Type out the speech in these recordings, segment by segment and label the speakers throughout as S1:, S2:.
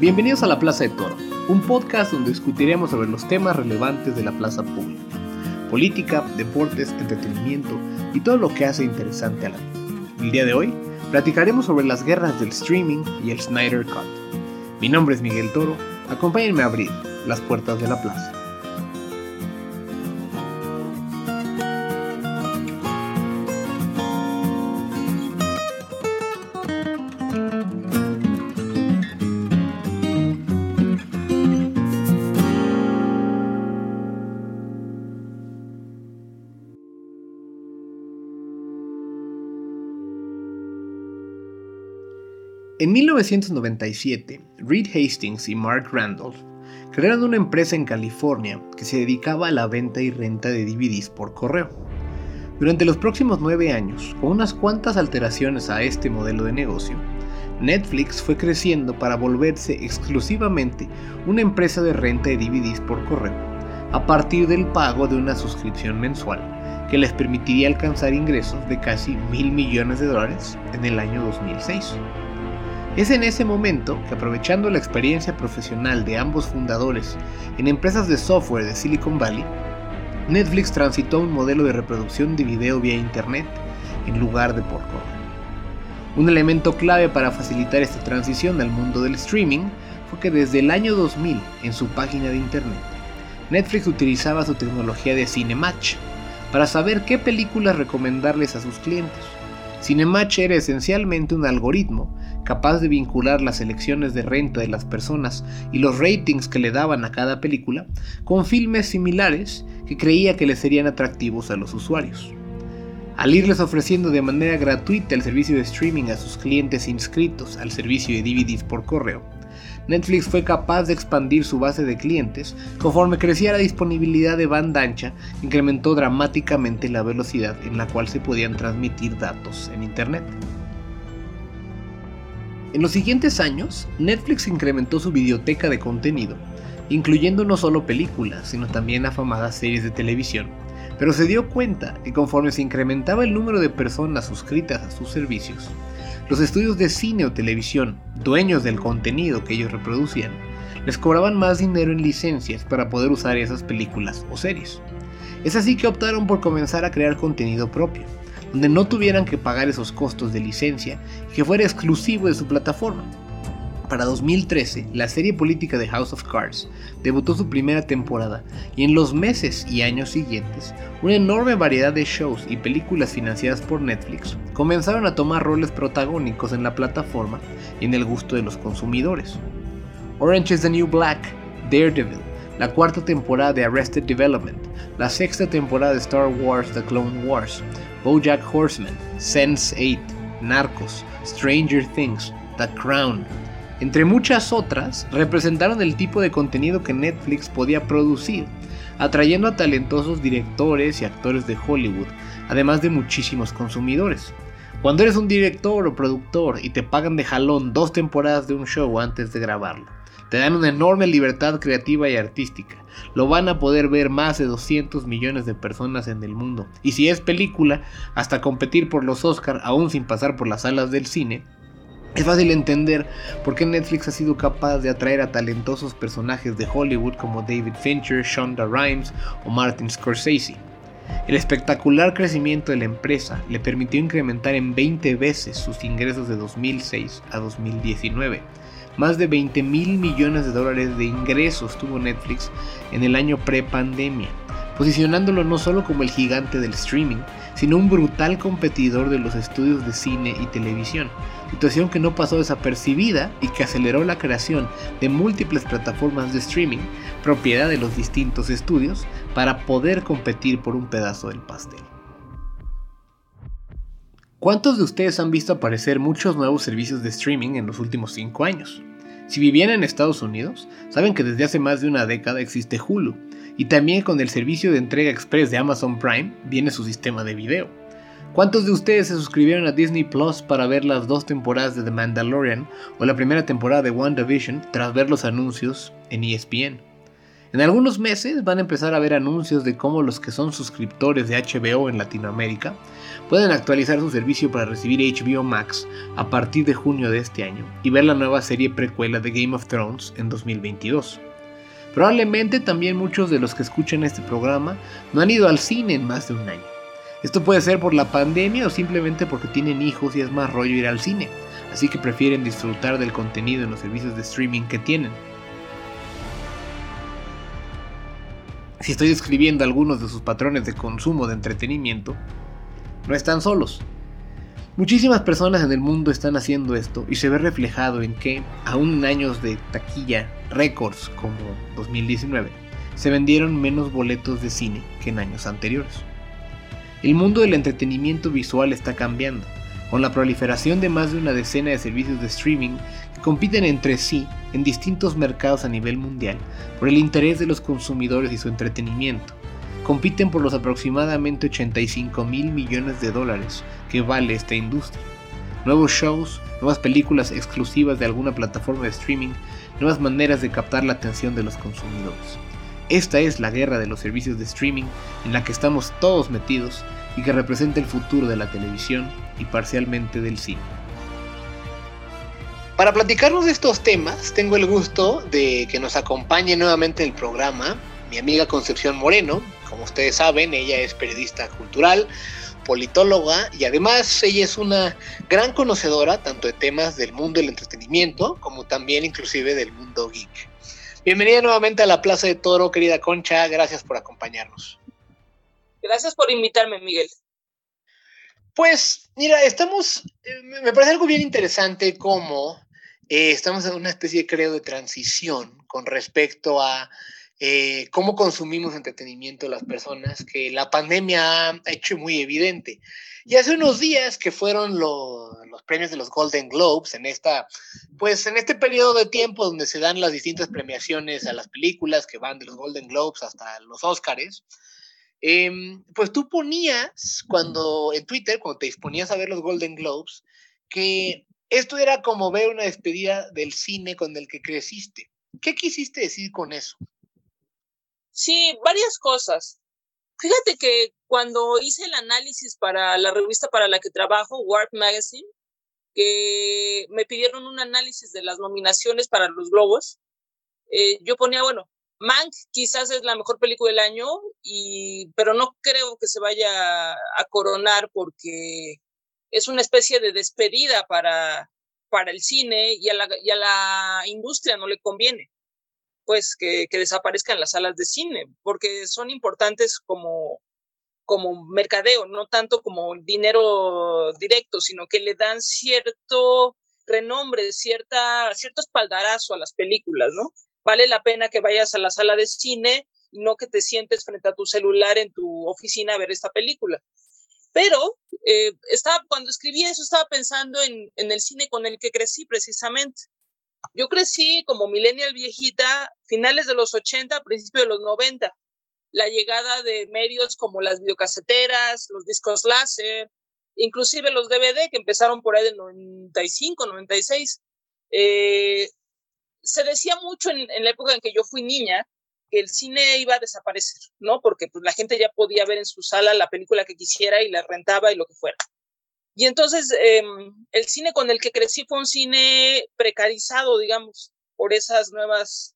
S1: Bienvenidos a La Plaza de Toro, un podcast donde discutiremos sobre los temas relevantes de la plaza pública, política, deportes, entretenimiento y todo lo que hace interesante a la vida. El día de hoy platicaremos sobre las guerras del streaming y el Snyder Cut. Mi nombre es Miguel Toro, acompáñenme a abrir las puertas de la plaza. En 1997, Reed Hastings y Mark Randolph crearon una empresa en California que se dedicaba a la venta y renta de DVDs por correo. Durante los próximos nueve años, con unas cuantas alteraciones a este modelo de negocio, Netflix fue creciendo para volverse exclusivamente una empresa de renta de DVDs por correo, a partir del pago de una suscripción mensual que les permitiría alcanzar ingresos de casi mil millones de dólares en el año 2006. Es en ese momento que aprovechando la experiencia profesional de ambos fundadores en empresas de software de Silicon Valley, Netflix transitó a un modelo de reproducción de video vía Internet en lugar de por correo. Un elemento clave para facilitar esta transición al mundo del streaming fue que desde el año 2000 en su página de Internet, Netflix utilizaba su tecnología de Cinematch para saber qué películas recomendarles a sus clientes. Cinematch era esencialmente un algoritmo capaz de vincular las elecciones de renta de las personas y los ratings que le daban a cada película con filmes similares que creía que les serían atractivos a los usuarios. Al irles ofreciendo de manera gratuita el servicio de streaming a sus clientes inscritos al servicio de DVDs por correo, Netflix fue capaz de expandir su base de clientes conforme crecía la disponibilidad de banda ancha, incrementó dramáticamente la velocidad en la cual se podían transmitir datos en Internet. En los siguientes años, Netflix incrementó su biblioteca de contenido, incluyendo no solo películas, sino también afamadas series de televisión, pero se dio cuenta que conforme se incrementaba el número de personas suscritas a sus servicios, los estudios de cine o televisión, dueños del contenido que ellos reproducían, les cobraban más dinero en licencias para poder usar esas películas o series. Es así que optaron por comenzar a crear contenido propio, donde no tuvieran que pagar esos costos de licencia y que fuera exclusivo de su plataforma. Para 2013, la serie política de House of Cards debutó su primera temporada y en los meses y años siguientes, una enorme variedad de shows y películas financiadas por Netflix comenzaron a tomar roles protagónicos en la plataforma y en el gusto de los consumidores. Orange is the New Black, Daredevil, la cuarta temporada de Arrested Development, la sexta temporada de Star Wars The Clone Wars, BoJack Horseman, Sense8, Narcos, Stranger Things, The Crown, entre muchas otras, representaron el tipo de contenido que Netflix podía producir, atrayendo a talentosos directores y actores de Hollywood, además de muchísimos consumidores. Cuando eres un director o productor y te pagan de jalón dos temporadas de un show antes de grabarlo, te dan una enorme libertad creativa y artística. Lo van a poder ver más de 200 millones de personas en el mundo. Y si es película, hasta competir por los Oscar aún sin pasar por las salas del cine. Es fácil entender por qué Netflix ha sido capaz de atraer a talentosos personajes de Hollywood como David Fincher, Shonda Rhimes o Martin Scorsese. El espectacular crecimiento de la empresa le permitió incrementar en 20 veces sus ingresos de 2006 a 2019 más de 20 mil millones de dólares de ingresos tuvo Netflix en el año pre-pandemia, posicionándolo no solo como el gigante del streaming, sino un brutal competidor de los estudios de cine y televisión, situación que no pasó desapercibida y que aceleró la creación de múltiples plataformas de streaming, propiedad de los distintos estudios, para poder competir por un pedazo del pastel. ¿Cuántos de ustedes han visto aparecer muchos nuevos servicios de streaming en los últimos 5 años? Si vivían en Estados Unidos, saben que desde hace más de una década existe Hulu, y también con el servicio de entrega express de Amazon Prime viene su sistema de video. ¿Cuántos de ustedes se suscribieron a Disney Plus para ver las dos temporadas de The Mandalorian o la primera temporada de WandaVision tras ver los anuncios en ESPN? En algunos meses van a empezar a ver anuncios de cómo los que son suscriptores de HBO en Latinoamérica pueden actualizar su servicio para recibir HBO Max a partir de junio de este año y ver la nueva serie precuela de Game of Thrones en 2022. Probablemente también muchos de los que escuchan este programa no han ido al cine en más de un año. Esto puede ser por la pandemia o simplemente porque tienen hijos y es más rollo ir al cine, así que prefieren disfrutar del contenido en los servicios de streaming que tienen. Si estoy describiendo algunos de sus patrones de consumo de entretenimiento, no están solos. Muchísimas personas en el mundo están haciendo esto y se ve reflejado en que, aún en años de taquilla récords como 2019, se vendieron menos boletos de cine que en años anteriores. El mundo del entretenimiento visual está cambiando, con la proliferación de más de una decena de servicios de streaming compiten entre sí en distintos mercados a nivel mundial por el interés de los consumidores y su entretenimiento. Compiten por los aproximadamente 85 mil millones de dólares que vale esta industria. Nuevos shows, nuevas películas exclusivas de alguna plataforma de streaming, nuevas maneras de captar la atención de los consumidores. Esta es la guerra de los servicios de streaming en la que estamos todos metidos y que representa el futuro de la televisión y parcialmente del cine. Para platicarnos de estos temas, tengo el gusto de que nos acompañe nuevamente el programa mi amiga Concepción Moreno. Como ustedes saben, ella es periodista cultural, politóloga y además ella es una gran conocedora tanto de temas del mundo del entretenimiento como también inclusive del mundo geek. Bienvenida nuevamente a la Plaza de Toro, querida Concha, gracias por acompañarnos.
S2: Gracias por invitarme, Miguel.
S1: Pues, mira, estamos, eh, me parece algo bien interesante cómo eh, estamos en una especie, creo, de transición con respecto a eh, cómo consumimos entretenimiento las personas, que la pandemia ha hecho muy evidente. Y hace unos días que fueron los premios de los Golden Globes, en esta, pues en este periodo de tiempo donde se dan las distintas premiaciones a las películas que van de los Golden Globes hasta los Oscars, em, pues tú ponías cuando en Twitter, cuando te disponías a ver los Golden Globes, que esto era como ver una despedida del cine con el que creciste. ¿Qué quisiste decir con eso?
S2: Sí, varias cosas. Fíjate que cuando hice el análisis para la revista para la que trabajo, Warp Magazine, que me pidieron un análisis de las nominaciones para los globos, eh, yo ponía, bueno, Mank quizás es la mejor película del año, y, pero no creo que se vaya a coronar porque es una especie de despedida para, para el cine y a, la, y a la industria no le conviene pues que, que, desaparezcan las salas de cine, porque son importantes como, como mercadeo, no tanto como dinero directo, sino que le dan cierto renombre, cierta, cierto espaldarazo a las películas, ¿no? Vale la pena que vayas a la sala de cine no que te sientes frente a tu celular en tu oficina a ver esta película. Pero eh, estaba, cuando escribí eso estaba pensando en, el cine con el que crecí precisamente. Yo crecí como millennial viejita, finales de los 80, principios de los 90. La llegada de medios como las videocaseteras, los discos láser, inclusive los DVD que empezaron por ahí del 95, 96. Eh, se decía mucho en, la época en que yo fui niña el cine iba a desaparecer, ¿no? Porque pues, la gente ya podía ver en su sala la película que quisiera y la rentaba y lo que fuera. Y entonces eh, el cine con el que crecí fue un cine precarizado, digamos, por esas nuevas,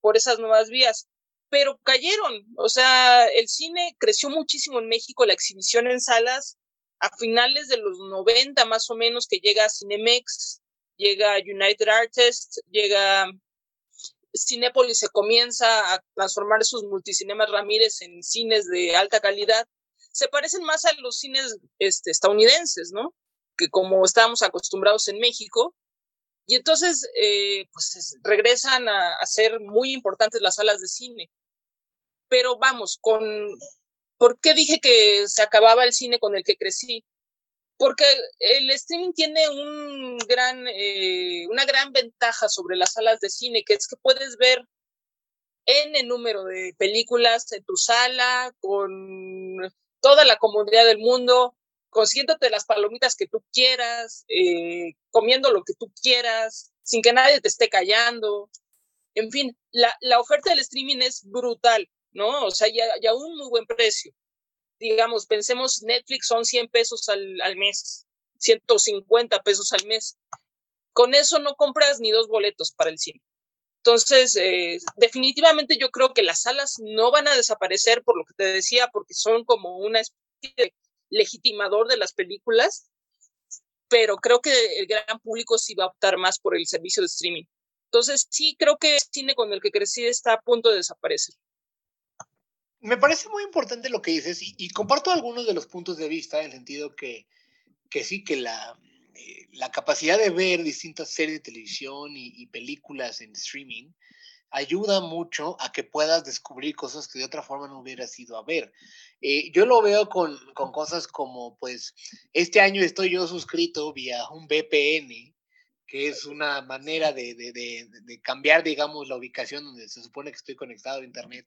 S2: por esas nuevas vías. Pero cayeron, o sea, el cine creció muchísimo en México, la exhibición en salas a finales de los 90 más o menos, que llega Cinemex, llega United Artists, llega Cinépolis se comienza a transformar sus multicinemas Ramírez en cines de alta calidad, se parecen más a los cines este, estadounidenses, ¿no? Que como estábamos acostumbrados en México. Y entonces, eh, pues regresan a, ser muy importantes las salas de cine. Pero vamos, con, ¿por qué dije que se acababa el cine con el que crecí? Porque el streaming tiene un gran, eh, una gran ventaja sobre las salas de cine, que es que puedes ver N número de películas en tu sala, con toda la comunidad del mundo, consciéndote las palomitas que tú quieras, eh, comiendo lo que tú quieras, sin que nadie te esté callando. En fin, la, la oferta del streaming es brutal, ¿no? O sea, ya, ya un muy buen precio. Digamos, pensemos, Netflix son 100 pesos al, al mes, 150 pesos al mes. Con eso no compras ni dos boletos para el cine. Entonces, eh, definitivamente yo creo que las salas no van a desaparecer por lo que te decía, porque son como una especie de legitimador de las películas, pero creo que el gran público sí va a optar más por el servicio de streaming. Entonces, sí creo que el cine con el que crecí está a punto de desaparecer.
S1: Me parece muy importante lo que dices y, comparto algunos de los puntos de vista en el sentido que, que sí, que la, eh, la capacidad de ver distintas series de televisión y, películas en streaming ayuda mucho a que puedas descubrir cosas que de otra forma no hubieras ido a ver. Eh, yo lo veo con, con, cosas como, pues, este año estoy yo suscrito vía un VPN, que es una manera de, de, de, de cambiar, digamos, la ubicación donde se supone que estoy conectado a Internet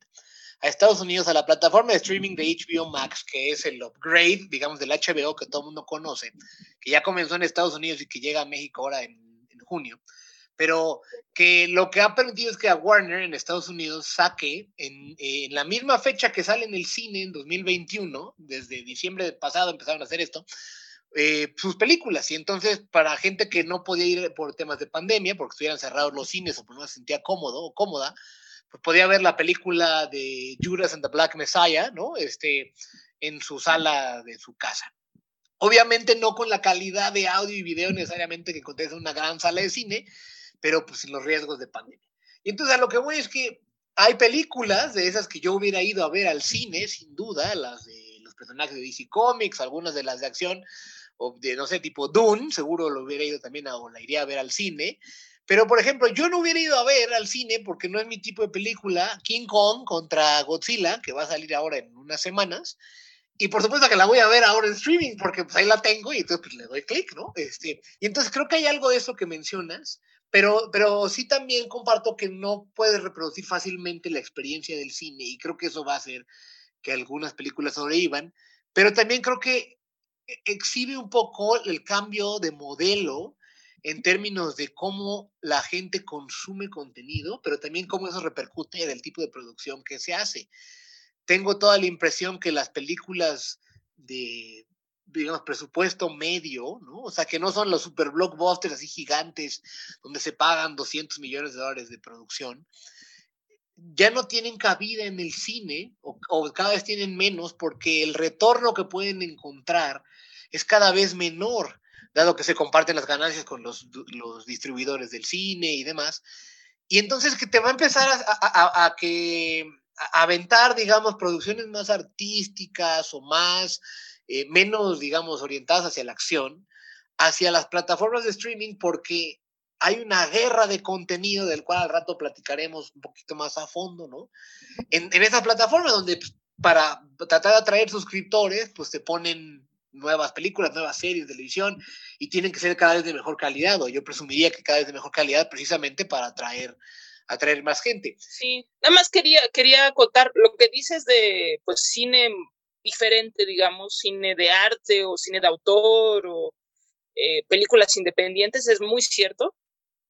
S1: a Estados Unidos a la plataforma de streaming de HBO Max, que es el upgrade, digamos, del HBO que todo el mundo conoce, que ya comenzó en Estados Unidos y que llega a México ahora en, junio. Pero que lo que ha permitido es que a Warner en Estados Unidos saque en, en, la misma fecha que sale en el cine en 2021, desde diciembre pasado empezaron a hacer esto, eh, sus películas. Y entonces, para gente que no podía ir por temas de pandemia, porque estuvieran cerrados los cines o por no se sentía cómodo o cómoda, pues podía ver la película de Judas and the Black Messiah, ¿no? Este, en su sala de su casa. Obviamente no con la calidad de audio y video necesariamente que acontece en una gran sala de cine, pero pues sin los riesgos de pandemia. Y entonces a lo que voy es que hay películas de esas que yo hubiera ido a ver al cine, sin duda, las de los personajes de DC Comics, algunas de las de acción, o de, no sé, tipo Dune, seguro lo hubiera ido también a, o la iría a ver al cine, pero, por ejemplo, yo no hubiera ido a ver al cine porque no es mi tipo de película, King Kong contra Godzilla, que va a salir ahora en unas semanas. Y por supuesto que la voy a ver ahora en streaming porque pues, ahí la tengo y entonces pues, le doy clic, ¿no? Este, y entonces creo que hay algo de eso que mencionas, pero, pero sí también comparto que no puedes reproducir fácilmente la experiencia del cine y creo que eso va a hacer que algunas películas sobrevivan, pero también creo que exhibe un poco el cambio de modelo en términos de cómo la gente consume contenido, pero también cómo eso repercute en el tipo de producción que se hace. Tengo toda la impresión que las películas de, digamos, presupuesto medio, ¿no? O sea, que no son los super blockbusters así gigantes donde se pagan 200 millones de dólares de producción, ya no tienen cabida en el cine o, o cada vez tienen menos porque el retorno que pueden encontrar es cada vez menor dado que se comparten las ganancias con los, distribuidores del cine y demás. Y entonces que te va a empezar a, que aventar, digamos, producciones más artísticas o más, eh, menos, digamos, orientadas hacia la acción, hacia las plataformas de streaming, porque hay una guerra de contenido del cual al rato platicaremos un poquito más a fondo, ¿no? En, en esas plataformas donde pues, para tratar de atraer suscriptores, pues te ponen nuevas películas, nuevas series de televisión y tienen que ser cada vez de mejor calidad, o yo presumiría que cada vez de mejor calidad precisamente para atraer, atraer más gente.
S2: Sí, nada más quería, quería acotar lo que dices de pues cine diferente, digamos, cine de arte o cine de autor o eh, películas independientes, es muy cierto.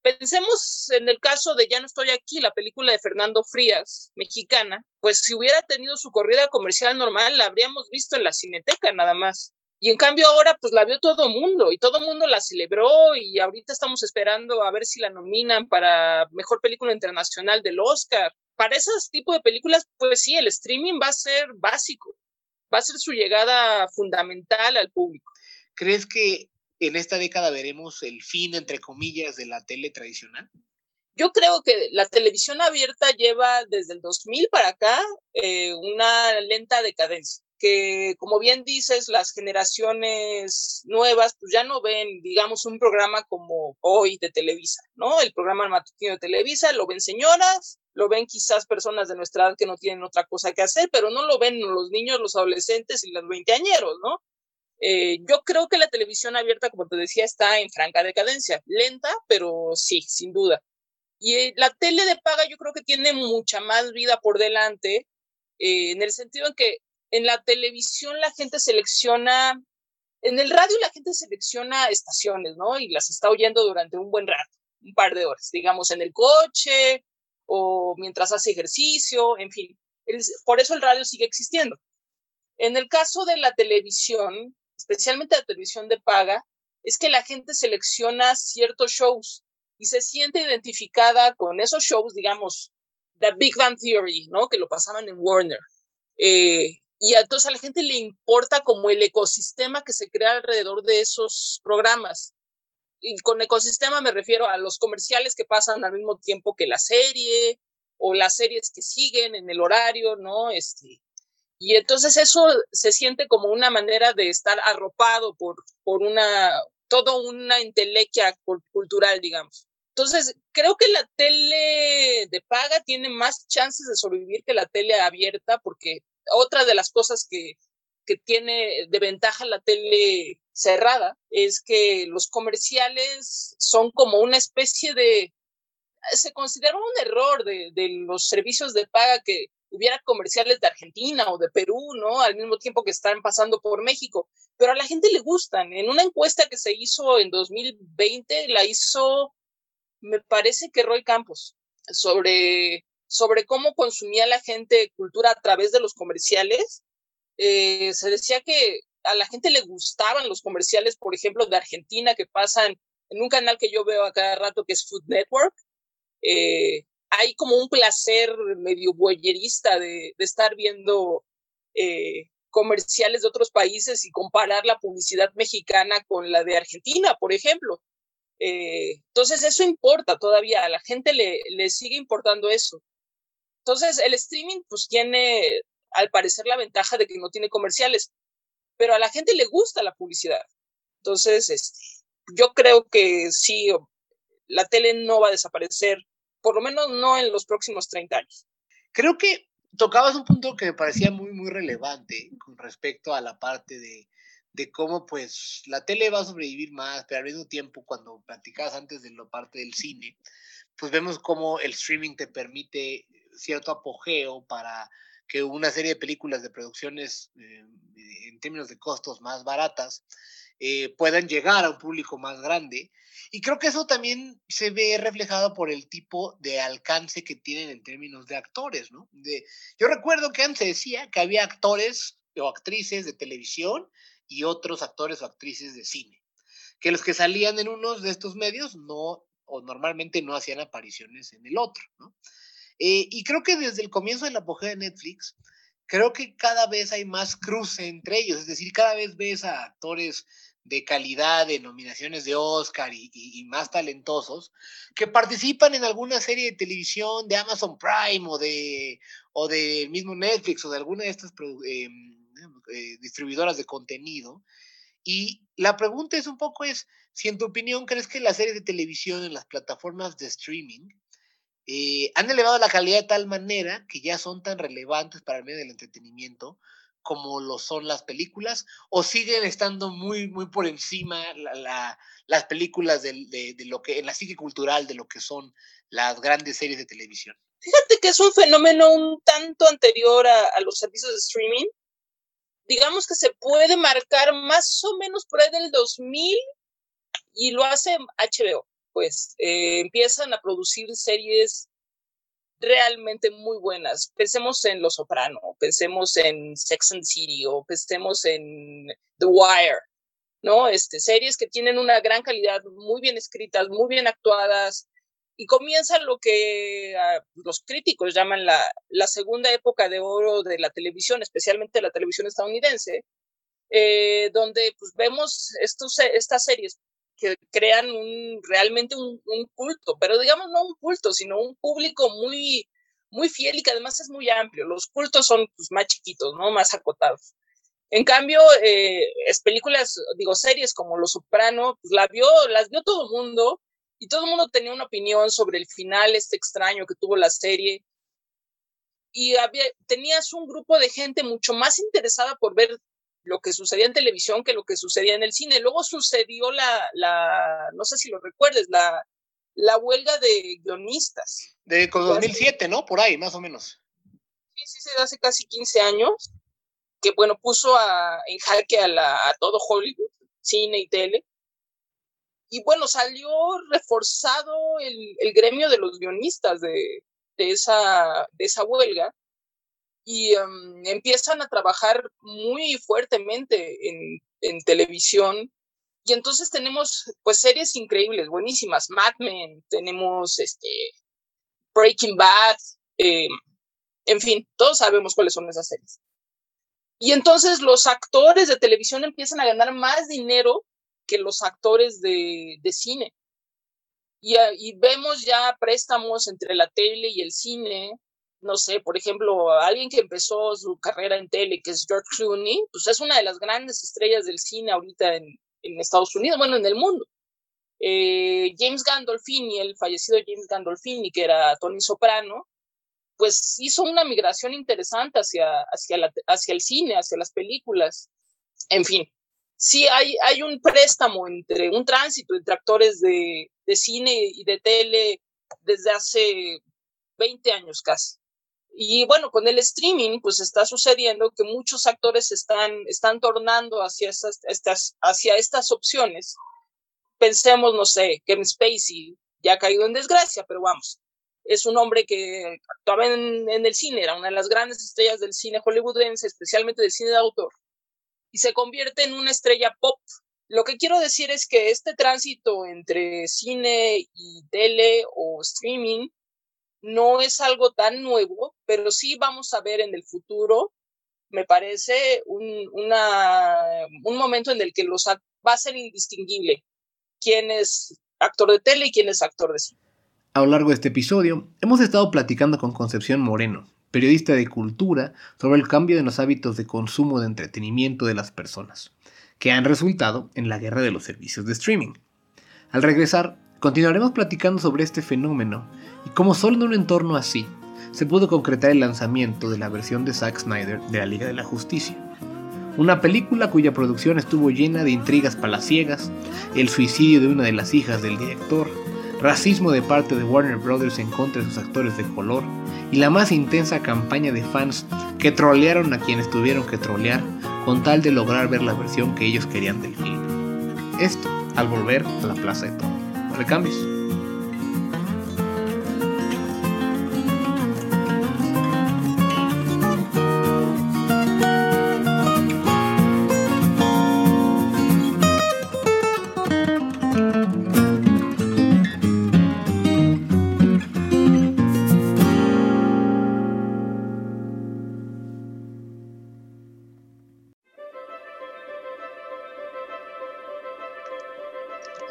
S2: Pensemos en el caso de Ya no estoy aquí, la película de Fernando Frías, mexicana, pues si hubiera tenido su corrida comercial normal, la habríamos visto en la cineteca nada más. Y en cambio ahora pues la vio todo el mundo y todo el mundo la celebró y ahorita estamos esperando a ver si la nominan para Mejor Película Internacional del Oscar. Para esos tipos de películas, pues sí, el streaming va a ser básico, va a ser su llegada fundamental al público.
S1: ¿Crees que en esta década veremos el fin, entre comillas, de la tele tradicional?
S2: Yo creo que la televisión abierta lleva desde el 2000 para acá eh, una lenta decadencia que, como bien dices, las generaciones nuevas pues ya no ven, digamos, un programa como hoy de Televisa, ¿no? El programa matutino de Televisa, lo ven señoras, lo ven quizás personas de nuestra edad que no tienen otra cosa que hacer, pero no lo ven los niños, los adolescentes y los veinteañeros, ¿no? Eh, yo creo que la televisión abierta, como te decía, está en franca decadencia, lenta, pero sí, sin duda. Y eh, la tele de paga yo creo que tiene mucha más vida por delante, eh, en el sentido en que en la televisión la gente selecciona, en el radio la gente selecciona estaciones, ¿no? Y las está oyendo durante un buen rato, un par de horas, digamos, en el coche o mientras hace ejercicio, en fin. por eso el radio sigue existiendo. En el caso de la televisión, especialmente la televisión de paga, es que la gente selecciona ciertos shows y se siente identificada con esos shows, digamos, The Big Bang Theory, ¿no? Que lo pasaban en Warner. Eh, y entonces a la gente le importa como el ecosistema que se crea alrededor de esos programas. Y con ecosistema me refiero a los comerciales que pasan al mismo tiempo que la serie o las series que siguen en el horario, ¿no? Este, y entonces eso se siente como una manera de estar arropado por, por una, todo una intelequia cultural, digamos. Entonces, creo que la tele de paga tiene más chances de sobrevivir que la tele abierta, porque otra de las cosas que, que tiene de ventaja la tele cerrada es que los comerciales son como una especie de, se considera un error de, de los servicios de paga que hubiera comerciales de Argentina o de Perú, ¿no? Al mismo tiempo que están pasando por México, pero a la gente le gustan. En una encuesta que se hizo en 2020, la hizo me parece que Roy Campos, sobre, sobre cómo consumía la gente cultura a través de los comerciales, eh, se decía que a la gente le gustaban los comerciales, por ejemplo, de Argentina que pasan en un canal que yo veo a cada rato que es Food Network. Eh, hay como un placer medio boyerista de, estar viendo eh, comerciales de otros países y comparar la publicidad mexicana con la de Argentina, por ejemplo. Entonces eso importa todavía, a la gente le sigue importando eso. Entonces el streaming pues tiene al parecer la ventaja de que no tiene comerciales, pero a la gente le gusta la publicidad. Entonces, este, yo creo que sí, la tele no va a desaparecer, por lo menos no en los próximos 30 años.
S1: Creo que tocabas un punto que me parecía muy, muy relevante con respecto a la parte de de cómo pues la tele va a sobrevivir más, pero al mismo tiempo cuando platicabas antes de la parte del cine, pues vemos cómo el streaming te permite cierto apogeo para que una serie de películas de producciones eh, en términos de costos más baratas eh, puedan llegar a un público más grande. Y creo que eso también se ve reflejado por el tipo de alcance que tienen en términos de actores, ¿no? De, yo recuerdo que antes decía que había actores o actrices de televisión y otros actores o actrices de cine, que los que salían en unos de estos medios no, o normalmente no hacían apariciones en el otro, ¿no? Eh, y creo que desde el comienzo de la apogeo de Netflix, creo que cada vez hay más cruce entre ellos, es decir, cada vez ves a actores de calidad, de nominaciones de Oscar y, más talentosos, que participan en alguna serie de televisión de Amazon Prime o de, o de mismo Netflix o de alguna de estas eh, eh, distribuidoras de contenido. Y la pregunta es un poco es, si en tu opinión crees que las series de televisión en las plataformas de streaming eh, han elevado la calidad de tal manera que ya son tan relevantes para el medio del entretenimiento como lo son las películas, o siguen estando muy, muy por encima las películas de, lo que, en la psique cultural de lo que son las grandes series de televisión.
S2: Fíjate que es un fenómeno un tanto anterior a los servicios de streaming, digamos que se puede marcar más o menos por ahí del 2000 y lo hace HBO, pues eh, empiezan a producir series realmente muy buenas. Pensemos en Los Soprano, pensemos en Sex and City o pensemos en The Wire, ¿no? Este, series que tienen una gran calidad, muy bien escritas, muy bien actuadas, y comienza lo que ah, los críticos llaman la, la, segunda época de oro de la televisión, especialmente la televisión estadounidense, eh, donde pues, vemos estos, estas series que crean un, realmente un, culto, pero digamos no un culto, sino un público muy, muy fiel y que además es muy amplio. Los cultos son pues, más chiquitos, ¿no? Más acotados. En cambio, eh, es películas, digo, series como Los Soprano, pues la vio, las vio todo el mundo, y todo el mundo tenía una opinión sobre el final este extraño que tuvo la serie. Y había, tenías un grupo de gente mucho más interesada por ver lo que sucedía en televisión que lo que sucedía en el cine. Luego sucedió la, la no sé si lo recuerdes, la, la huelga de guionistas.
S1: De 2007, ¿no? Por ahí, más o menos.
S2: Sí, sí, sí, hace casi 15 años, que bueno, puso a, en jaque a, la, a todo Hollywood, cine y tele y bueno, salió reforzado el, el gremio de los guionistas de, de esa, de esa huelga y em, empiezan a trabajar muy fuertemente en, en, televisión. Y entonces tenemos pues series increíbles, buenísimas. Mad Men, tenemos este, Breaking Bad, em, en fin, todos sabemos cuáles son esas series. Y entonces los actores de televisión empiezan a ganar más dinero que los actores de, de cine. Y, y, vemos ya préstamos entre la tele y el cine. No sé, por ejemplo, alguien que empezó su carrera en tele, que es George Clooney, pues es una de las grandes estrellas del cine ahorita en, en Estados Unidos, bueno, en el mundo. Eh, James Gandolfini, el fallecido James Gandolfini, que era Tony Soprano, pues hizo una migración interesante hacia, hacia, hacia el cine, hacia las películas. En fin, sí hay, hay un préstamo entre, un tránsito entre actores de, de cine y de tele desde hace 20 años casi. Y bueno, con el streaming, pues está sucediendo que muchos actores están, están tornando hacia, estas, hacia estas opciones. Pensemos, no sé, Kevin Spacey ya ha caído en desgracia, pero vamos, es un hombre que actuaba en, el cine, era una de las grandes estrellas del cine hollywoodense, especialmente del cine de autor, y se convierte en una estrella pop. Lo que quiero decir es que este tránsito entre cine y tele o streaming no es algo tan nuevo, pero sí vamos a ver en el futuro, me parece, un, un momento en el que los va a ser indistinguible quién es actor de tele y quién es actor de cine.
S1: A lo largo de este episodio, hemos estado platicando con Concepción Moreno, periodista de cultura, sobre el cambio de los hábitos de consumo de entretenimiento de las personas, que han resultado en la guerra de los servicios de streaming. Al regresar, continuaremos platicando sobre este fenómeno y cómo solo en un entorno así se pudo concretar el lanzamiento de la versión de Zack Snyder de la Liga de la Justicia. Una película cuya producción estuvo llena de intrigas palaciegas, el suicidio de una de las hijas del director, racismo de parte de Warner Bros. en contra de sus actores de color y la más intensa campaña de fans que trolearon a quienes tuvieron que trolear con tal de lograr ver la versión que ellos querían del film. Esto al volver a la Plaza de Toro. Recambios.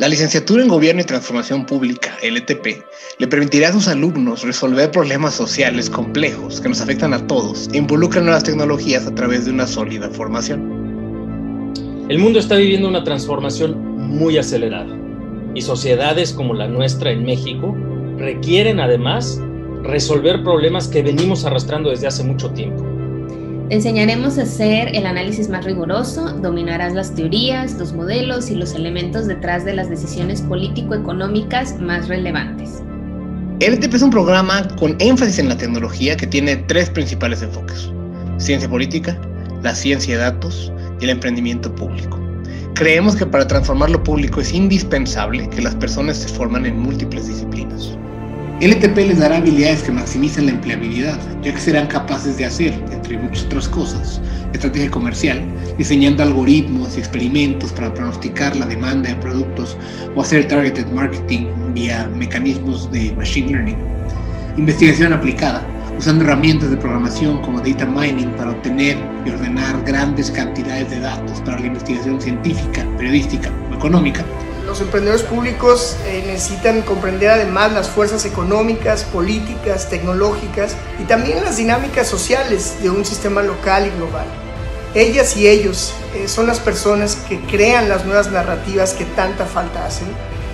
S1: La licenciatura en Gobierno y Transformación Pública, LTP, le permitirá a sus alumnos resolver problemas sociales complejos que nos afectan a todos e involucran nuevas tecnologías a través de una sólida formación.
S3: El mundo está viviendo una transformación muy acelerada y sociedades como la nuestra en México requieren además resolver problemas que venimos arrastrando desde hace mucho tiempo
S4: enseñaremos a hacer el análisis más riguroso, dominarás las teorías, los modelos y los elementos detrás de las decisiones político-económicas más relevantes.
S1: LTP es un programa con énfasis en la tecnología que tiene tres principales enfoques. Ciencia política, la ciencia de datos y el emprendimiento público. Creemos que para transformar lo público es indispensable que las personas se forman en múltiples disciplinas. LTP les dará habilidades que maximizan la empleabilidad, ya que serán capaces de hacer, entre muchas otras cosas, estrategia comercial, diseñando algoritmos y experimentos para pronosticar la demanda de productos o hacer targeted marketing vía mecanismos de machine learning. Investigación aplicada, usando herramientas de programación como data mining para obtener y ordenar grandes cantidades de datos para la investigación científica, periodística o económica
S5: los emprendedores públicos eh, necesitan comprender además las fuerzas económicas, políticas, tecnológicas y también las dinámicas sociales de un sistema local y global. Ellas y ellos eh, son las personas que crean las nuevas narrativas que tanta falta hacen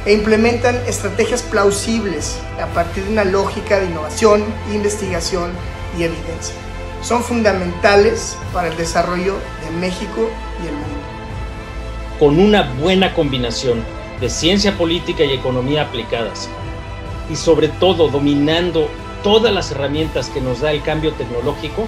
S5: e implementan estrategias plausibles a partir de una lógica de innovación, investigación y evidencia. Son fundamentales para el desarrollo de México y el mundo.
S3: Con una buena combinación de ciencia política y economía aplicadas. Y sobre todo, dominando todas las herramientas que nos da el cambio tecnológico,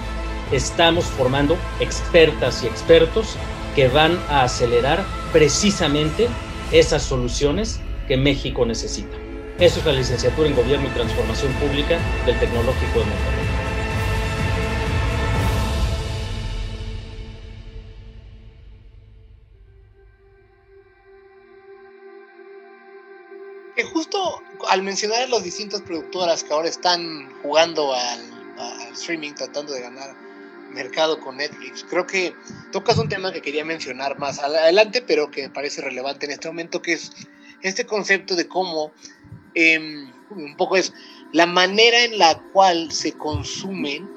S3: estamos formando expertas y expertos que van a acelerar precisamente esas soluciones que México necesita. Eso es la licenciatura en Gobierno y Transformación Pública del Tecnológico de Monterrey.
S1: Al mencionar las distintas productoras que ahora están jugando al, streaming, tratando de ganar mercado con Netflix. Creo que tocas un tema que quería mencionar más adelante, pero que me parece relevante en este momento, que es este concepto de cómo em, un poco es la manera en la cual se consumen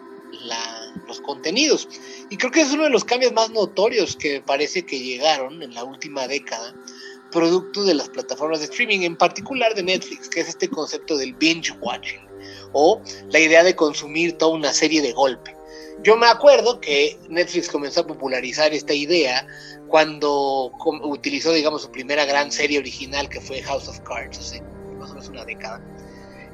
S1: los contenidos. Y creo que es uno de los cambios más notorios que parece que llegaron en la última década, producto de las plataformas de streaming, en particular de Netflix, que es este concepto del binge watching, o la idea de consumir toda una serie de golpe. Yo me acuerdo que Netflix comenzó a popularizar esta idea cuando utilizó, digamos, su primera gran serie original que fue House of Cards, hace más o menos una década.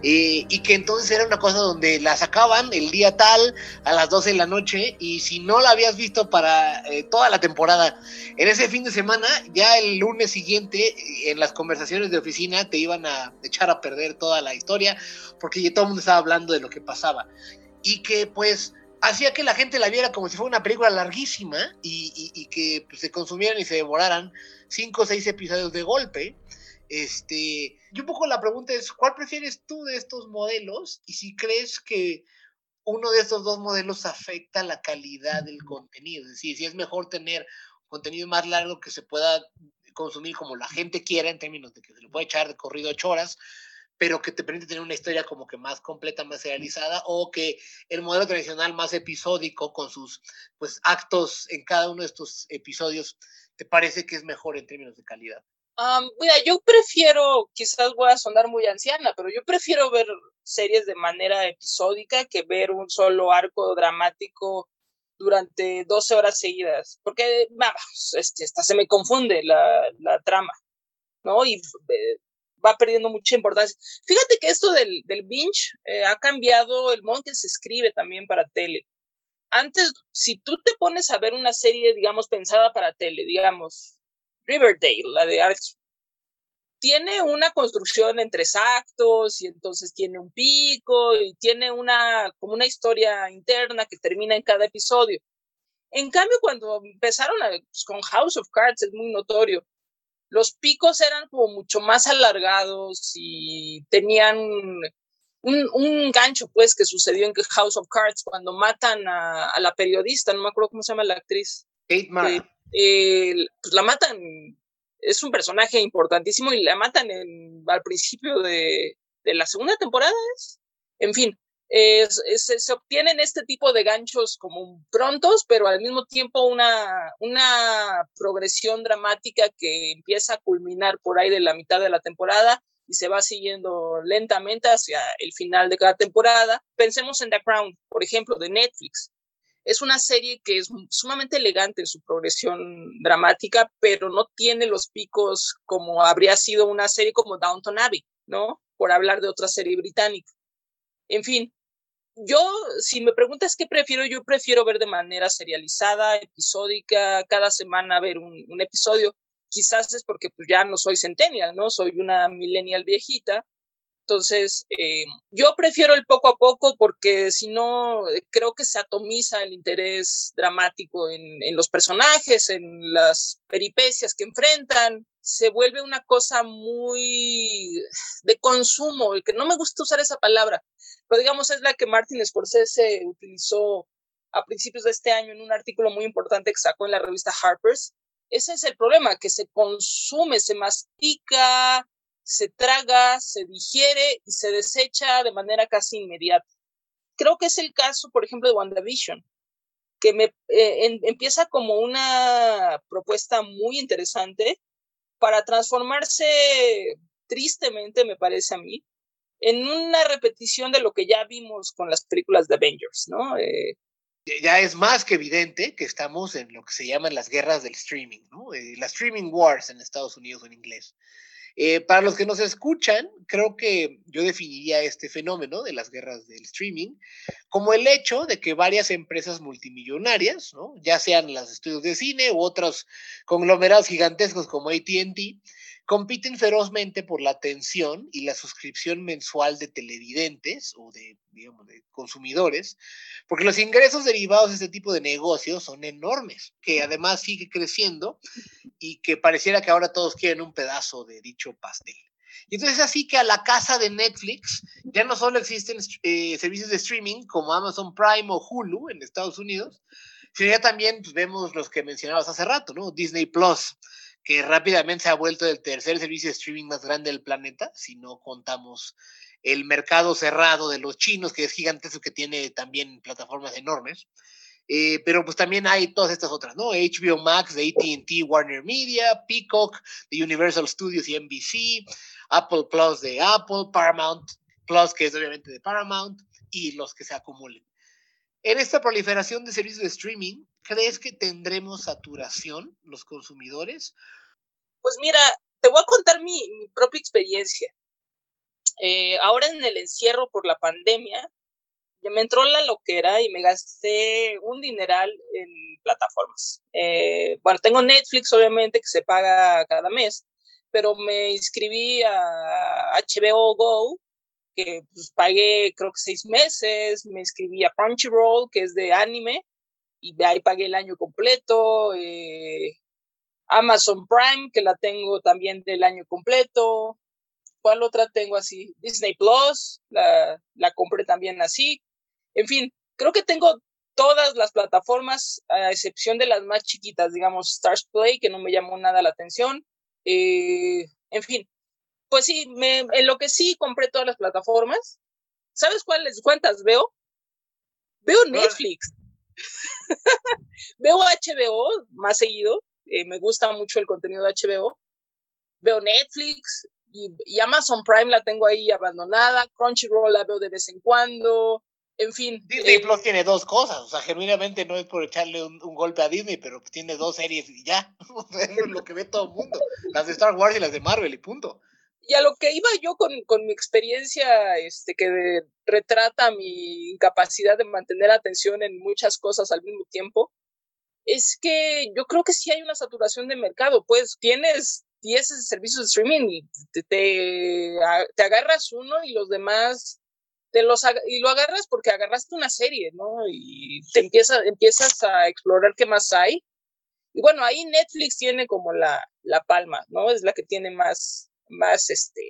S1: Eh, y que entonces era una cosa donde la sacaban el día tal a las 12 de la noche y si no la habías visto para eh, toda la temporada en ese fin de semana, ya el lunes siguiente en las conversaciones de oficina te iban a echar a perder toda la historia porque todo el mundo estaba hablando de lo que pasaba y que pues hacía que la gente la viera como si fuera una película larguísima y, que pues, se consumieran y se devoraran cinco o seis episodios de golpe. Este, y un poco la pregunta es, ¿cuál prefieres tú de estos modelos? Y si crees que uno de estos dos modelos afecta la calidad del contenido. Es decir, si es mejor tener contenido más largo que se pueda consumir como la gente quiera, en términos de que se le puede echar de corrido ocho horas, pero que te permite tener una historia como que más completa, más realizada, o que el modelo tradicional más episódico con sus pues actos en cada uno de estos episodios te parece que es mejor en términos de calidad.
S2: Mira, yo prefiero, quizás voy a sonar muy anciana, pero yo prefiero ver series de manera episódica que ver un solo arco dramático durante 12 horas seguidas, porque, hasta se me confunde la, la trama, ¿no? Y eh, va perdiendo mucha importancia. Fíjate que esto del, del binge eh, ha cambiado el modo en que se escribe también para tele. Antes, si tú te pones a ver una serie, digamos, pensada para tele, digamos, Riverdale, la de Alex, tiene una construcción en tres actos y entonces tiene un pico y tiene una, como una historia interna que termina en cada episodio. En cambio, cuando empezaron pues, con House of Cards, es muy notorio, los picos eran como mucho más alargados y tenían un, gancho, pues, que sucedió en House of Cards cuando matan a, la periodista, no me acuerdo cómo se llama la actriz.
S1: Kate Mara.
S2: Eh, pues la matan, es un personaje importantísimo y la matan al principio de, la segunda temporada. En fin, se obtienen este tipo de ganchos como prontos, pero al mismo tiempo una progresión dramática que empieza a culminar por ahí de la mitad de la temporada y se va siguiendo lentamente hacia el final de cada temporada. Pensemos en The Crown, por ejemplo, de Netflix. Es una serie que es sumamente elegante en su progresión dramática, pero no tiene los picos como habría sido una serie como Downton Abbey, ¿no? Por hablar de otra serie británica. En fin, yo, si me preguntas qué prefiero, yo prefiero ver de manera serializada, episódica, cada semana ver un, episodio. Quizás es porque pues, ya no soy centennial, ¿no? Soy una millennial viejita. Entonces, eh, yo prefiero el poco a poco porque si no, creo que se atomiza el interés dramático en, en los personajes, en las peripecias que enfrentan se vuelve una cosa muy de consumo, que no me gusta usar esa palabra, pero digamos es la que Martin Scorsese utilizó a principios de este año en un artículo muy importante que sacó en la revista Harper's. Ese es el problema, que se consume, se mastica, se traga, se digiere y se desecha de manera casi inmediata. Creo que es el caso, por ejemplo, de WandaVision, que me, eh, empieza como una propuesta muy interesante, para transformarse tristemente, me parece a mí, en una repetición de lo que ya vimos con las películas de Avengers, ¿no? Eh,
S1: ya es más que evidente que estamos en lo que se llaman las guerras del streaming, ¿no? Eh, las streaming wars en Estados Unidos o en inglés. Eh, para los que nos escuchan, creo que yo definiría este fenómeno de las guerras del streaming como el hecho de que varias empresas multimillonarias, ¿no? ya sean las estudios de cine u otros conglomerados gigantescos como ATT, compiten ferozmente por la atención y la suscripción mensual de televidentes o de, digamos, de consumidores, porque los ingresos derivados de este tipo de negocios son enormes, que además sigue creciendo y que pareciera que ahora todos quieren un pedazo de dicho pastel. Y entonces es así que a la casa de Netflix ya no solo existen eh, servicios de streaming como Amazon Prime o Hulu en Estados Unidos, sino ya también pues, vemos los que mencionabas hace rato, ¿no? Disney Plus, que rápidamente se ha vuelto el tercer servicio de streaming más grande del planeta, si no contamos el mercado cerrado de los chinos, que es gigantesco, que tiene también plataformas enormes. Eh, pero pues también hay todas estas otras, ¿no? HBO Max de ATT, Warner Media, Peacock de Universal Studios y NBC, Apple Plus de Apple, Paramount Plus, que es obviamente de Paramount, y los que se acumulen. En esta proliferación de servicios de streaming, ¿crees que tendremos saturación los consumidores?
S2: Pues mira, te voy a contar mi, propia experiencia. Eh, ahora en el encierro por la pandemia, me entró la loquera y me gasté un dineral en plataformas. Eh, bueno, tengo Netflix, obviamente, que se paga cada mes, pero me inscribí a HBO Go que pues, pagué creo que seis meses, me inscribí a Crunchyroll, que es de anime, y ahí pagué el año completo, eh, Amazon Prime, que la tengo también del año completo, ¿cuál otra tengo así? Disney Plus, la, la compré también así, en fin, creo que tengo todas las plataformas, a excepción de las más chiquitas, digamos Stars Play, que no me llamó nada la atención, eh, en fin, pues sí, me, en lo que sí compré todas las plataformas. ¿Sabes cuáles cuentas veo? Veo Netflix. veo HBO más seguido. Eh, me gusta mucho el contenido de HBO. Veo Netflix y, Amazon Prime la tengo ahí abandonada. Crunchyroll la veo de vez en cuando. En fin.
S1: Disney eh, Plus tiene dos cosas. O sea, genuinamente no es por echarle un, golpe a Disney, pero tiene dos series y ya. es lo que ve todo el mundo. Las de Star Wars y las de Marvel y punto
S2: y a lo que iba yo con, con, mi experiencia, este, que retrata mi incapacidad de mantener atención en muchas cosas al mismo tiempo, es que yo creo que sí hay una saturación de mercado. Pues tienes 10 servicios de streaming y te, te, te, agarras uno y los demás te los y lo agarras porque agarraste una serie, ¿no? Y te empieza, empiezas a explorar qué más hay. Y bueno, ahí Netflix tiene como la, la palma, ¿no? Es la que tiene más, más este,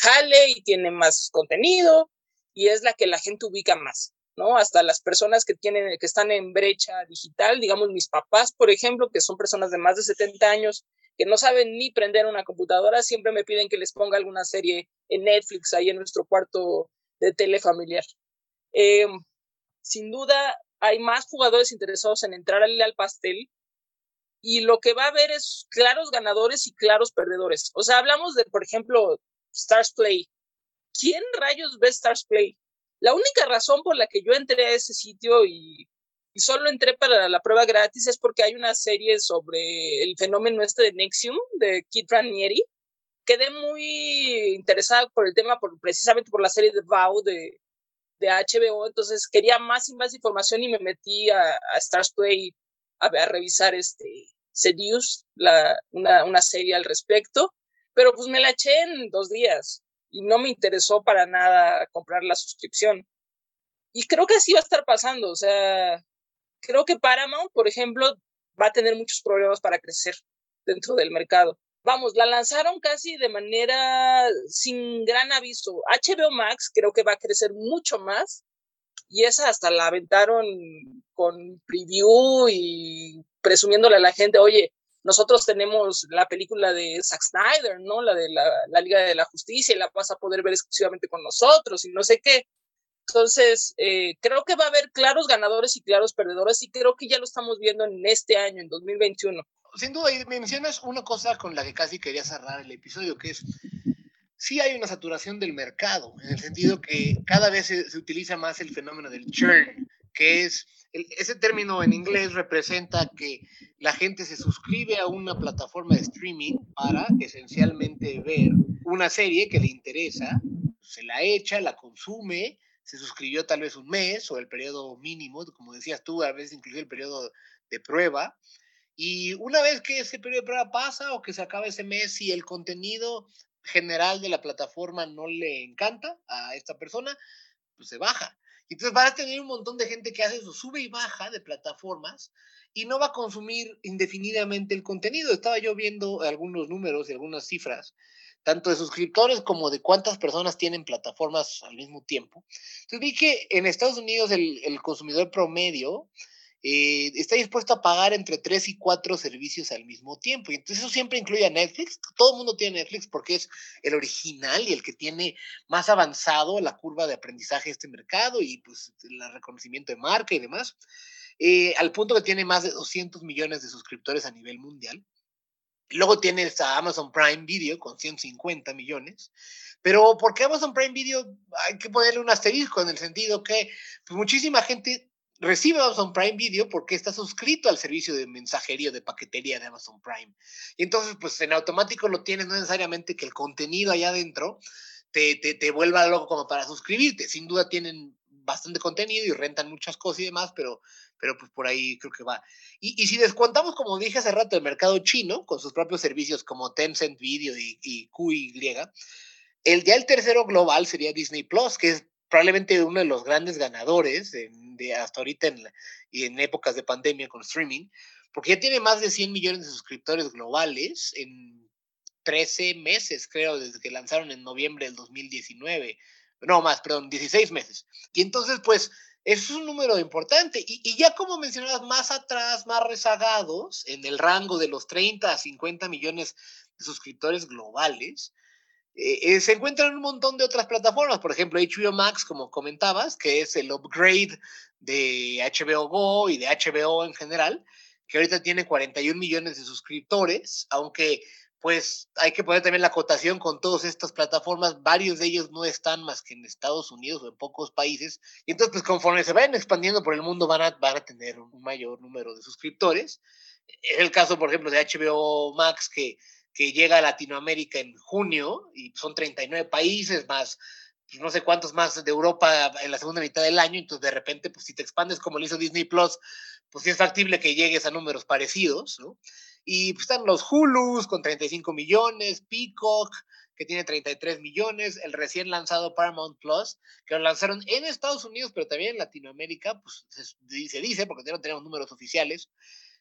S2: jale y tiene más contenido y es la que la gente ubica más, ¿no? Hasta las personas que tienen, que están en brecha digital, digamos mis papás, por ejemplo, que son personas de más de 70 años, que no saben ni prender una computadora, siempre me piden que les ponga alguna serie en Netflix ahí en nuestro cuarto de tele familiar. Em, sin duda, hay más jugadores interesados en entrar al pastel y lo que va a haber es claros ganadores y claros perdedores. O sea, hablamos de, por ejemplo, Stars Play. ¿Quién rayos ve Stars Play? La única razón por la que yo entré a ese sitio y, solo entré para la prueba gratis es porque hay una serie sobre el fenómeno este de Nexium, de Kit Ranieri. Quedé muy interesada por el tema, por, precisamente por la serie de Vow de, de HBO, entonces quería más y más información y me metí a, a Stars Play a, revisar este Seduce, la, una, una serie al respecto, pero pues me la eché en dos días y no me interesó para nada comprar la suscripción. Y creo que así va a estar pasando, o sea, creo que Paramount, por ejemplo, va a tener muchos problemas para crecer dentro del mercado. Vamos, la lanzaron casi de manera sin gran aviso. HBO Max creo que va a crecer mucho más y esa hasta la aventaron con preview y presumiéndole a la gente, oye, nosotros tenemos la película de Zack Snyder, ¿no? La de la, Liga de la Justicia y la vas a poder ver exclusivamente con nosotros y no sé qué. Entonces, eh, creo que va a haber claros ganadores y claros perdedores y creo que ya lo estamos viendo en este año, en 2021.
S1: Sin duda, y mencionas una cosa con la que casi quería cerrar el episodio, que es sí hay una saturación del mercado, en el sentido que cada vez se, utiliza más el fenómeno del churn, que es, ese término en inglés representa que la gente se suscribe a una plataforma de streaming para esencialmente ver una serie que le interesa, se la echa, la consume, se suscribió tal vez un mes o el periodo mínimo, como decías tú, a veces incluso el periodo de prueba, Y una vez que ese periodo de prueba pasa o que se acaba ese mes y el contenido general de la plataforma no le encanta a esta persona, pues se baja. Entonces vas a tener un montón de gente que hace eso, sube y baja de plataformas y no va a consumir indefinidamente el contenido. Estaba yo viendo algunos números y algunas cifras, tanto de suscriptores como de cuántas personas tienen plataformas al mismo tiempo. Entonces vi que en Estados Unidos el consumidor promedio eh, está dispuesto a pagar entre tres y cuatro servicios al mismo tiempo. Y entonces eso siempre incluye a Netflix. Todo el mundo tiene Netflix porque es el original y el que tiene más avanzado la curva de aprendizaje de este mercado y pues el reconocimiento de marca y demás. Eh, al punto que tiene más de 200 millones de suscriptores a nivel mundial. Luego tienes a Amazon Prime Video con 150 millones. Pero ¿por qué Amazon Prime Video hay que ponerle un asterisco en el sentido que pues, muchísima gente recibe Amazon Prime Video porque está suscrito al servicio de mensajería de paquetería de Amazon Prime. Y entonces, pues en automático lo tienes, no necesariamente que el contenido allá adentro te, te, te vuelva loco como para suscribirte. Sin duda tienen bastante contenido y rentan muchas cosas y demás, pero, pero pues por ahí creo que va. Y, y si descontamos, como dije hace rato, el mercado chino, con sus propios servicios como Tencent Video y, y QY, el ya el tercero global sería Disney Plus, que es probablemente uno de los grandes ganadores de hasta ahorita en, en épocas de pandemia con streaming, porque ya tiene más de 100 millones de suscriptores globales en 13 meses, creo, desde que lanzaron en noviembre del 2019. No, más, perdón, 16 meses. Y entonces, pues, es un número importante. Y, y, ya como mencionabas, más atrás, más rezagados, en el rango de los 30 a 50 millones de suscriptores globales, eh, eh, se encuentran un montón de otras plataformas, por ejemplo, HBO Max, como comentabas, que es el upgrade de HBO Go y de HBO en general, que ahorita tiene 41 millones de suscriptores, aunque pues hay que poner también la acotación con todas estas plataformas, varios de ellos no están más que en Estados Unidos o en pocos países, y entonces pues conforme se vayan expandiendo por el mundo van a, van a tener un mayor número de suscriptores. Es el caso, por ejemplo, de HBO Max, que que llega a Latinoamérica en junio y son 39 países más pues, no sé cuántos más de Europa en la segunda mitad del año, entonces de repente, pues si te expandes como lo hizo Disney Plus, pues sí es factible que llegues a números parecidos, ¿no? Y pues están los Hulus con 35 millones, Peacock, que tiene 33 millones, el recién lanzado Paramount Plus, que lo lanzaron en Estados Unidos, pero también en Latinoamérica, pues se, dice, porque no tenemos números oficiales,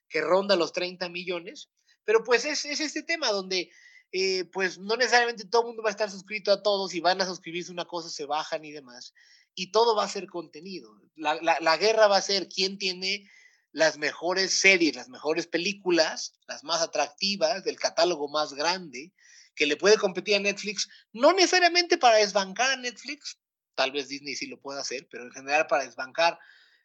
S1: que ronda los 30 millones. Pero pues es, es este tema donde eh, pues no necesariamente todo el mundo va a estar suscrito a todos y van a suscribirse una cosa, se bajan y demás. Y todo va a ser contenido. La, la, la guerra va a ser quién tiene las mejores series, las mejores películas, las más atractivas, del catálogo más grande, que le puede competir a Netflix, no necesariamente para desbancar a Netflix, tal vez Disney sí lo pueda hacer, pero en general para desbancar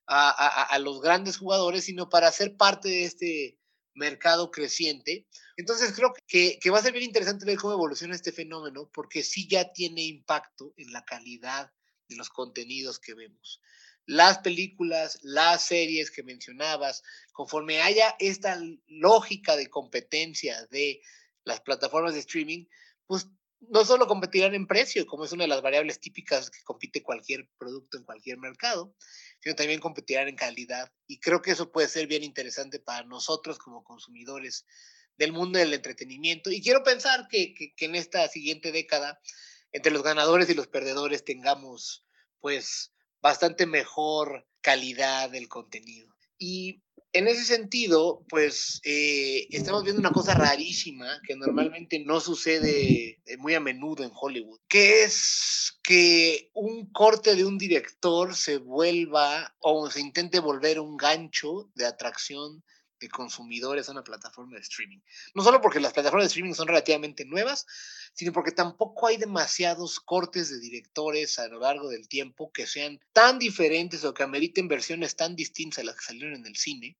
S1: a, a, a los grandes jugadores, sino para ser parte de este, mercado creciente. Entonces creo que, que, va a ser bien interesante ver cómo evoluciona este fenómeno, porque sí ya tiene impacto en la calidad de los contenidos que vemos. Las películas, las series que mencionabas, conforme haya esta lógica de competencia de las plataformas de streaming, pues no solo competirán en precio, como es una de las variables típicas que compite cualquier producto en cualquier mercado, sino también competirán en calidad. Y creo que eso puede ser bien interesante para nosotros como consumidores del mundo del entretenimiento. Y quiero pensar que, que, que en esta siguiente década, entre los ganadores y los perdedores, tengamos pues bastante mejor calidad del contenido. Y en ese sentido, pues eh, estamos viendo una cosa rarísima que normalmente no sucede eh, muy a menudo en Hollywood, que es que un corte de un director se vuelva o se intente volver un gancho de atracción de consumidores a una plataforma de streaming. No solo porque las plataformas de streaming son relativamente nuevas, sino porque tampoco hay demasiados cortes de directores a lo largo del tiempo que sean tan diferentes o que ameriten versiones tan distintas a las que salieron en el cine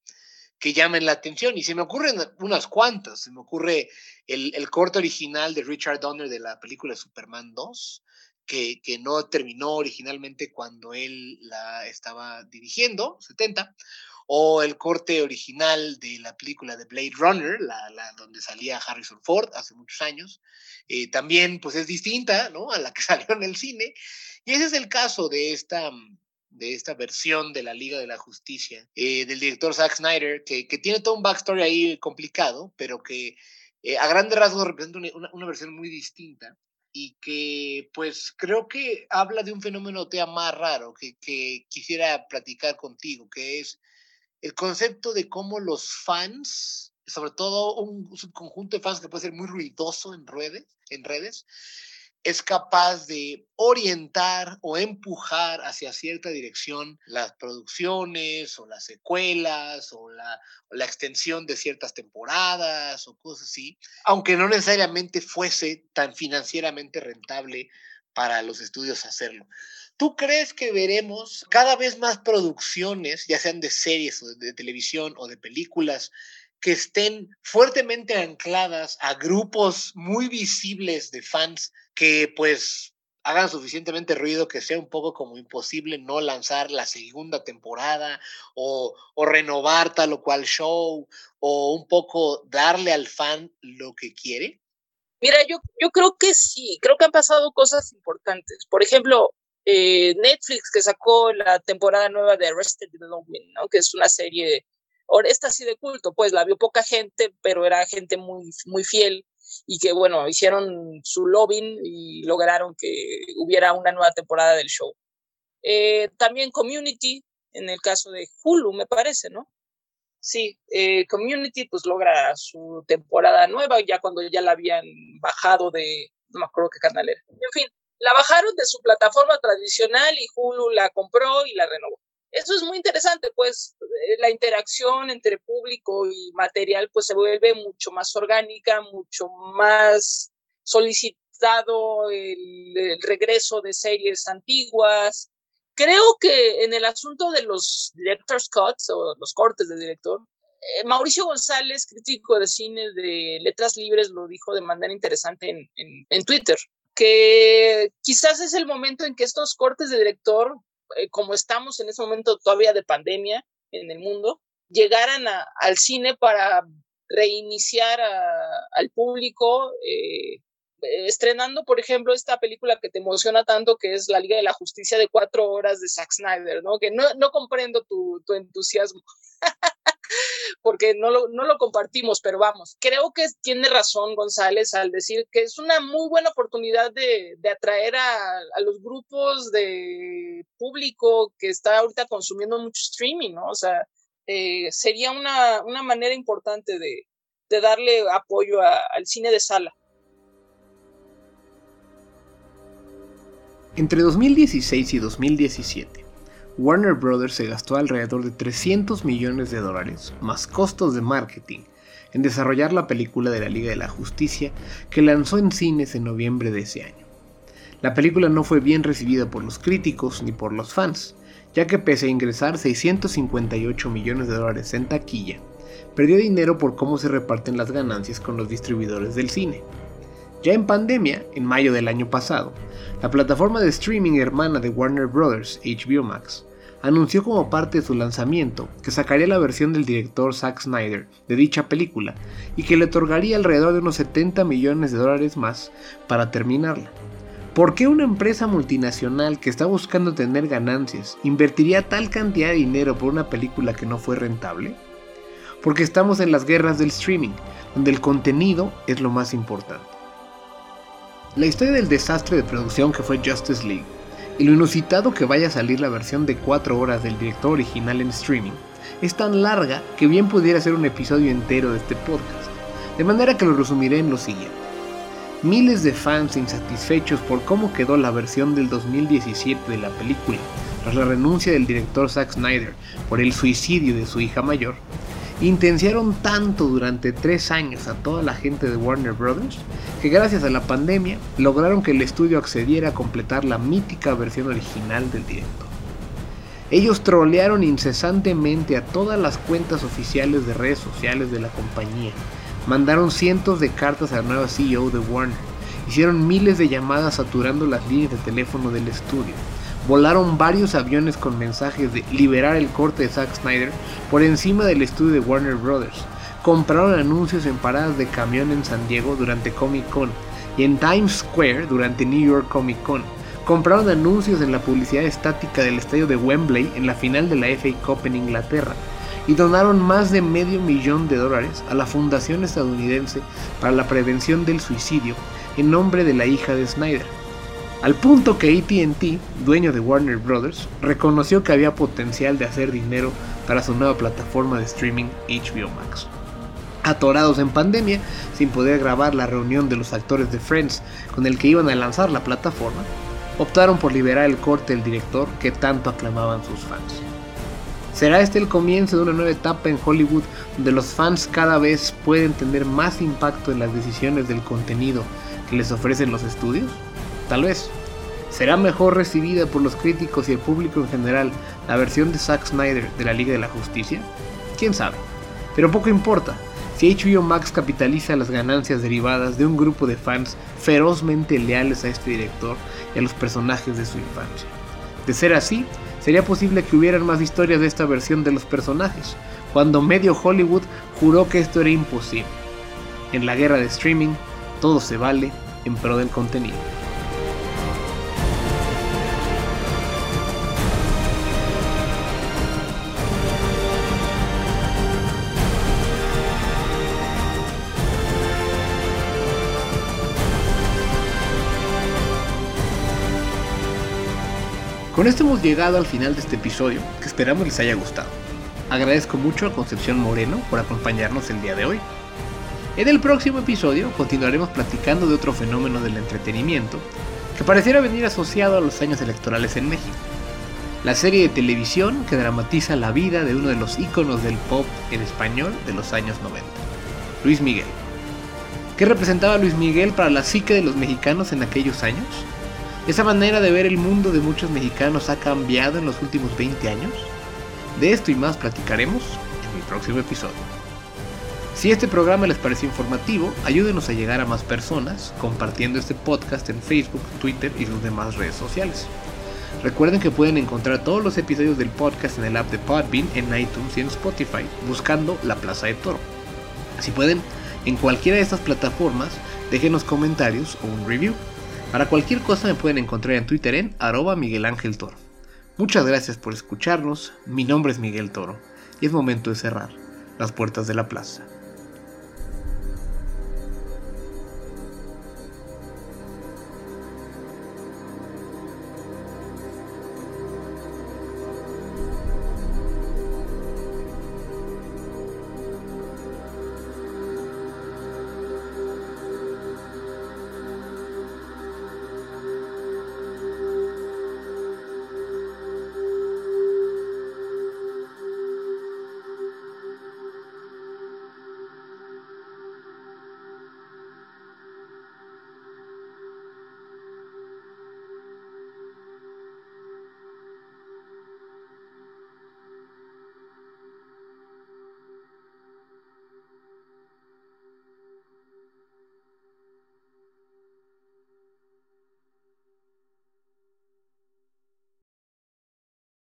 S1: que llamen la atención. Y se me ocurren unas cuantas. Se me ocurre el, el corte original de Richard Donner de la película Superman 2, que, que, no terminó originalmente cuando él la estaba dirigiendo, 70, o el corte original de la película de Blade Runner, la, donde salía Harrison Ford hace muchos años, eh, también pues es distinta, ¿no? A la que salió en el cine. Y ese es el caso de esta, de esta versión de la Liga de la Justicia, eh, del director Zack Snyder, que, que, tiene todo un backstory ahí complicado, pero que eh, a grandes rasgos representa una, una, versión muy distinta y que pues creo que habla de un fenómeno más raro que, que quisiera platicar contigo, que es el concepto de cómo los fans, sobre todo un conjunto de fans que puede ser muy ruidoso en redes, en redes es capaz de orientar o empujar hacia cierta dirección las producciones o las secuelas o la, o la, extensión de ciertas temporadas o cosas así, aunque no necesariamente fuese tan financieramente rentable para los estudios hacerlo. ¿Tú crees que veremos cada vez más producciones, ya sean de series o de televisión o de películas, que estén fuertemente ancladas a grupos muy visibles de fans que pues hagan suficientemente ruido que sea un poco como imposible no lanzar la segunda temporada o, o, renovar tal o cual show o un poco darle al fan lo que quiere?
S2: Mira, yo, yo creo que sí, creo que han pasado cosas importantes. Por ejemplo, eh, Netflix que sacó la temporada nueva de Arrested Development, ¿no? que es una serie, esta sí de culto, pues la vio poca gente, pero era gente muy, muy fiel y que, bueno, hicieron su lobbying y lograron que hubiera una nueva temporada del show. Eh, también Community, en el caso de Hulu, me parece, ¿no? Sí, eh, Community pues logra su temporada nueva ya cuando ya la habían bajado de, no me acuerdo qué canal era. En fin, la bajaron de su plataforma tradicional y Hulu la compró y la renovó eso es muy interesante, pues eh, la interacción entre público y material pues se vuelve mucho más orgánica, mucho más solicitado el, regreso de series antiguas. Creo que en el asunto de los director's cuts o los cortes de director, eh, Mauricio González, crítico de cine de Letras Libres, lo dijo de manera interesante en, en, en Twitter, que quizás es el momento en que estos cortes de director eh, como estamos en ese momento todavía de pandemia en el mundo, llegaran al cine para reiniciar al público, eh, estrenando, por ejemplo, esta película que te emociona tanto, que es La Liga de la Justicia de cuatro horas de Zack Snyder, ¿no? Que no, no comprendo tu, tu entusiasmo. porque no lo, no lo compartimos, pero vamos, creo que tiene razón González al decir que es una muy buena oportunidad de, de atraer a, a, los grupos de público que está ahorita consumiendo mucho streaming, ¿no? O sea, eh, sería una, una, manera importante de, de darle apoyo al cine de sala.
S1: Entre 2016 y 2017, Warner Bros. se gastó alrededor de 300 millones de dólares, más costos de marketing, en desarrollar la película de la Liga de la Justicia que lanzó en cines en noviembre de ese año. La película no fue bien recibida por los críticos ni por los fans, ya que pese a ingresar 658 millones de dólares en taquilla, perdió dinero por cómo se reparten las ganancias con los distribuidores del cine. Ya en pandemia, en mayo del año pasado, la plataforma de streaming hermana de Warner Bros., HBO Max, anunció como parte de su lanzamiento que sacaría la versión del director Zack Snyder de dicha película y que le otorgaría alrededor de unos 70 millones de dólares más para terminarla. ¿Por qué una empresa multinacional que está buscando tener ganancias invertiría tal cantidad de dinero por una película que no fue rentable? Porque estamos en las guerras del streaming, donde el contenido es lo más importante. La historia del desastre de producción que fue Justice League y lo inusitado que vaya a salir la versión de 4 horas del director original en streaming es tan larga que bien pudiera ser un episodio entero de este podcast, de manera que lo resumiré en lo siguiente. Miles de fans insatisfechos por cómo quedó la versión del 2017 de la película, tras la renuncia del director Zack Snyder por el suicidio de su hija mayor, intenciaron tanto durante tres años a toda la gente de Warner Bros. que gracias a la pandemia lograron que el estudio accediera a completar la mítica versión original del director. Ellos trolearon incesantemente a todas las cuentas oficiales de redes sociales de la compañía, mandaron cientos de cartas al nuevo CEO de Warner, hicieron miles de llamadas saturando las líneas de teléfono del estudio, volaron varios aviones con mensajes de liberar el corte de Zack Snyder por encima del estudio de Warner Brothers. Compraron anuncios en paradas de camión en San Diego durante Comic Con y en Times Square durante New York Comic Con, compraron anuncios en la publicidad estática del estadio de Wembley en la final de la FA Cup en Inglaterra y donaron más de medio millón de dólares a la Fundación Estadounidense para la Prevención del Suicidio en nombre de la hija de Snyder. Al punto que ATT, dueño de Warner Bros., reconoció que había potencial de hacer dinero para su nueva plataforma de streaming HBO Max. Atorados en pandemia, sin poder grabar la reunión de los actores de Friends con el que iban a lanzar la plataforma, optaron por liberar el corte del director que tanto aclamaban sus fans. ¿Será este el comienzo de una nueva etapa en Hollywood donde los fans cada vez pueden tener más impacto en las decisiones del contenido que les ofrecen los estudios? Tal vez. ¿Será mejor recibida por los críticos y el público en general la versión de Zack Snyder de la Liga de la Justicia? ¿Quién sabe? Pero poco importa, si HBO Max capitaliza las ganancias derivadas de un grupo de fans ferozmente leales a este director y a los personajes de su infancia. De ser así, sería posible que hubieran más historias de esta versión de los personajes, cuando medio Hollywood juró que esto era imposible. En la guerra de streaming, todo se vale en pro del contenido. Con esto hemos llegado al final de este episodio, que esperamos les haya gustado. Agradezco mucho a Concepción Moreno por acompañarnos el día de hoy. En el próximo episodio continuaremos platicando de otro fenómeno del entretenimiento que pareciera venir asociado a los años electorales en México. La serie de televisión que dramatiza la vida de uno de los íconos del pop en español de los años 90, Luis Miguel. ¿Qué representaba Luis Miguel para la psique de los mexicanos en aquellos años? ¿Esa manera de ver el mundo de muchos mexicanos ha cambiado en los últimos 20 años? De esto y más platicaremos en el próximo episodio. Si este programa les pareció informativo, ayúdenos a llegar a más personas compartiendo este podcast en Facebook, Twitter y sus demás redes sociales. Recuerden que pueden encontrar todos los episodios del podcast en el app de Podbean, en iTunes y en Spotify, buscando La Plaza de Toro. Si pueden, en cualquiera de estas plataformas, déjenos comentarios o un review. Para cualquier cosa me pueden encontrar en Twitter en arroba Miguel Ángel Toro. Muchas gracias por escucharnos, mi nombre es Miguel Toro y es momento de cerrar las puertas de la plaza.